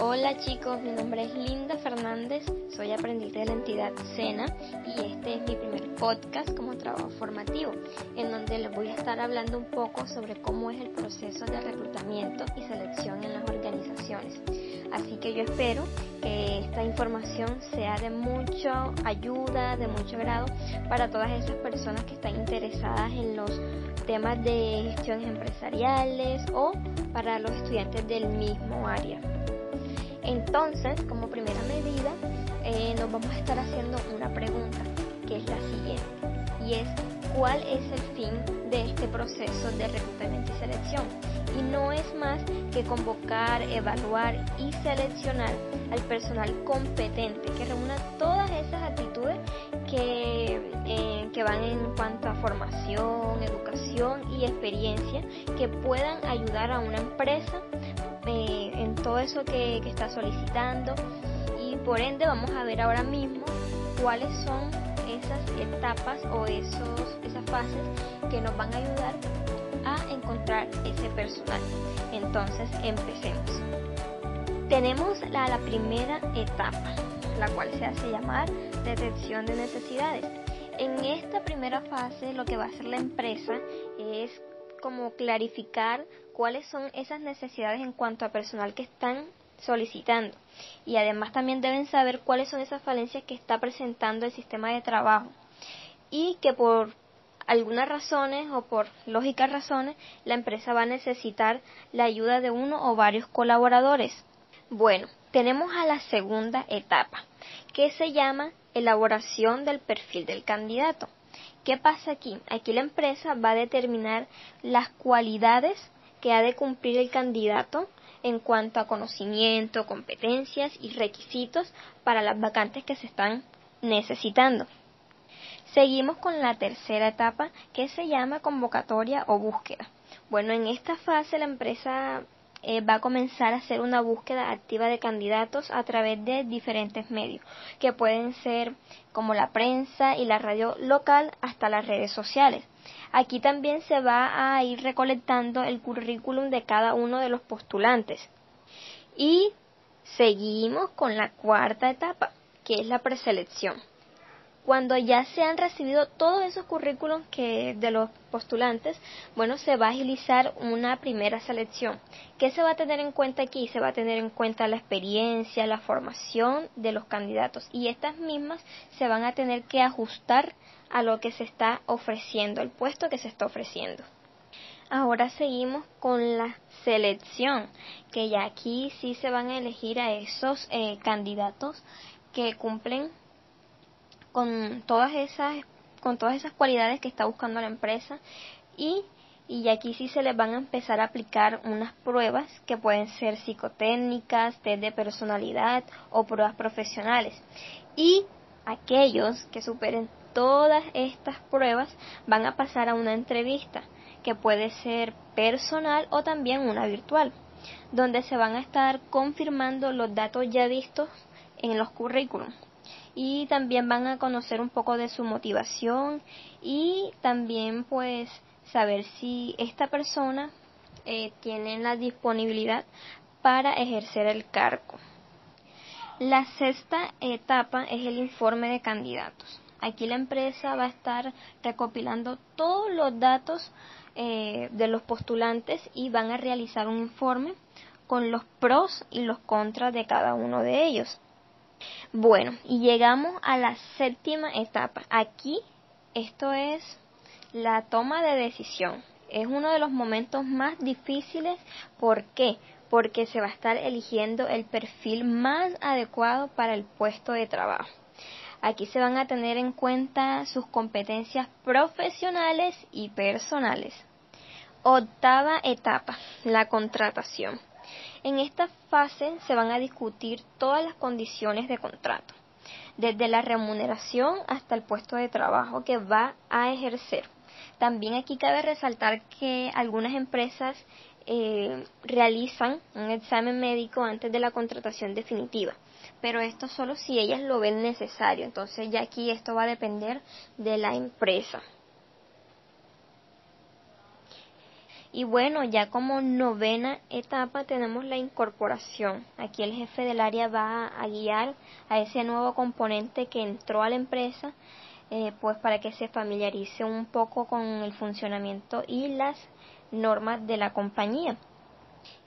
Hola chicos, mi nombre es Linda Fernández, soy aprendiz de la entidad SENA y este es mi primer podcast como trabajo formativo, en donde les voy a estar hablando un poco sobre cómo es el proceso de reclutamiento y selección en las organizaciones. Así que yo espero que esta información sea de mucha ayuda, de mucho grado para todas esas personas que están interesadas en los temas de gestiones empresariales o para los estudiantes del mismo área. Entonces, como primera medida, eh, nos vamos a estar haciendo una pregunta, que es la siguiente, y es cuál es el fin de este proceso de reclutamiento y selección. Y no es más que convocar, evaluar y seleccionar al personal competente que reúna todas esas actitudes que, eh, que van en cuanto a formación, educación y experiencia que puedan ayudar a una empresa eh, en todo eso que, está solicitando y por ende vamos a ver ahora mismo cuáles son esas etapas o esos, esas fases que nos van a ayudar a encontrar ese personal. Entonces empecemos. Tenemos la, la primera etapa, la cual se hace llamar detección de necesidades. En esta primera fase lo que va a hacer la empresa es como clarificar cuáles son esas necesidades en cuanto a personal que están solicitando y además también deben saber cuáles son esas falencias que está presentando el sistema de trabajo y que por algunas razones o por lógicas razones la empresa va a necesitar la ayuda de uno o varios colaboradores. Bueno, tenemos a la segunda etapa que se llama elaboración del perfil del candidato. ¿Qué pasa aquí? Aquí la empresa va a determinar las cualidades que ha de cumplir el candidato en cuanto a conocimiento, competencias y requisitos para las vacantes que se están necesitando. Seguimos con la tercera etapa que se llama convocatoria o búsqueda. Bueno, en esta fase la empresa eh, va a comenzar a hacer una búsqueda activa de candidatos a través de diferentes medios, que pueden ser como la prensa y la radio local hasta las redes sociales. Aquí también se va a ir recolectando el currículum de cada uno de los postulantes. Y seguimos con la cuarta etapa, que es la preselección cuando ya se han recibido todos esos currículums que de los postulantes, bueno, se va a agilizar una primera selección. ¿Qué se va a tener en cuenta aquí? Se va a tener en cuenta la experiencia, la formación de los candidatos y estas mismas se van a tener que ajustar a lo que se está ofreciendo, el puesto que se está ofreciendo. Ahora seguimos con la selección, que ya aquí sí se van a elegir a esos eh, candidatos que cumplen con todas esas con todas esas cualidades que está buscando la empresa y y aquí sí se les van a empezar a aplicar unas pruebas que pueden ser psicotécnicas, test de personalidad o pruebas profesionales. Y aquellos que superen todas estas pruebas van a pasar a una entrevista que puede ser personal o también una virtual, donde se van a estar confirmando los datos ya vistos en los currículums y también van a conocer un poco de su motivación y también pues saber si esta persona eh, tiene la disponibilidad para ejercer el cargo. La sexta etapa es el informe de candidatos. Aquí la empresa va a estar recopilando todos los datos eh, de los postulantes y van a realizar un informe con los pros y los contras de cada uno de ellos. Bueno, y llegamos a la séptima etapa. Aquí esto es la toma de decisión. Es uno de los momentos más difíciles. ¿Por qué? Porque se va a estar eligiendo el perfil más adecuado para el puesto de trabajo. Aquí se van a tener en cuenta sus competencias profesionales y personales. Octava etapa, la contratación. En esta fase se van a discutir todas las condiciones de contrato, desde la remuneración hasta el puesto de trabajo que va a ejercer. También aquí cabe resaltar que algunas empresas eh, realizan un examen médico antes de la contratación definitiva, pero esto solo si ellas lo ven necesario. Entonces ya aquí esto va a depender de la empresa. Y bueno, ya como novena etapa tenemos la incorporación. Aquí el jefe del área va a guiar a ese nuevo componente que entró a la empresa, eh, pues para que se familiarice un poco con el funcionamiento y las normas de la compañía.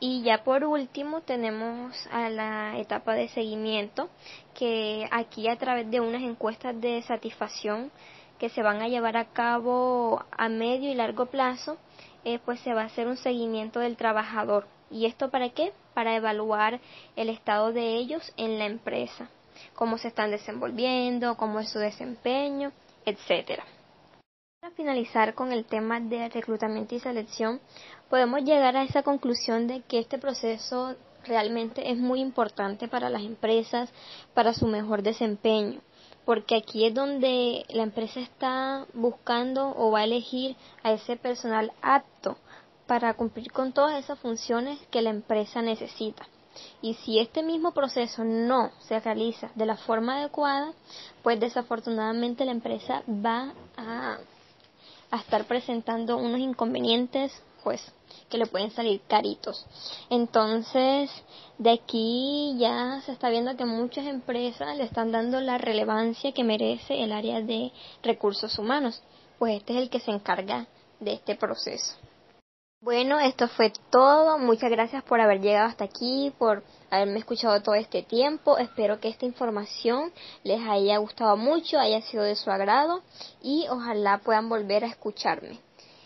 Y ya por último tenemos a la etapa de seguimiento, que aquí a través de unas encuestas de satisfacción que se van a llevar a cabo a medio y largo plazo, eh, pues se va a hacer un seguimiento del trabajador. ¿Y esto para qué? Para evaluar el estado de ellos en la empresa, cómo se están desenvolviendo, cómo es su desempeño, etcétera. Para finalizar con el tema de reclutamiento y selección, podemos llegar a esa conclusión de que este proceso realmente es muy importante para las empresas, para su mejor desempeño porque aquí es donde la empresa está buscando o va a elegir a ese personal apto para cumplir con todas esas funciones que la empresa necesita. Y si este mismo proceso no se realiza de la forma adecuada, pues desafortunadamente la empresa va a, a estar presentando unos inconvenientes pues que le pueden salir caritos. Entonces, de aquí ya se está viendo que muchas empresas le están dando la relevancia que merece el área de recursos humanos, pues este es el que se encarga de este proceso. Bueno, esto fue todo. Muchas gracias por haber llegado hasta aquí, por haberme escuchado todo este tiempo. Espero que esta información les haya gustado mucho, haya sido de su agrado y ojalá puedan volver a escucharme.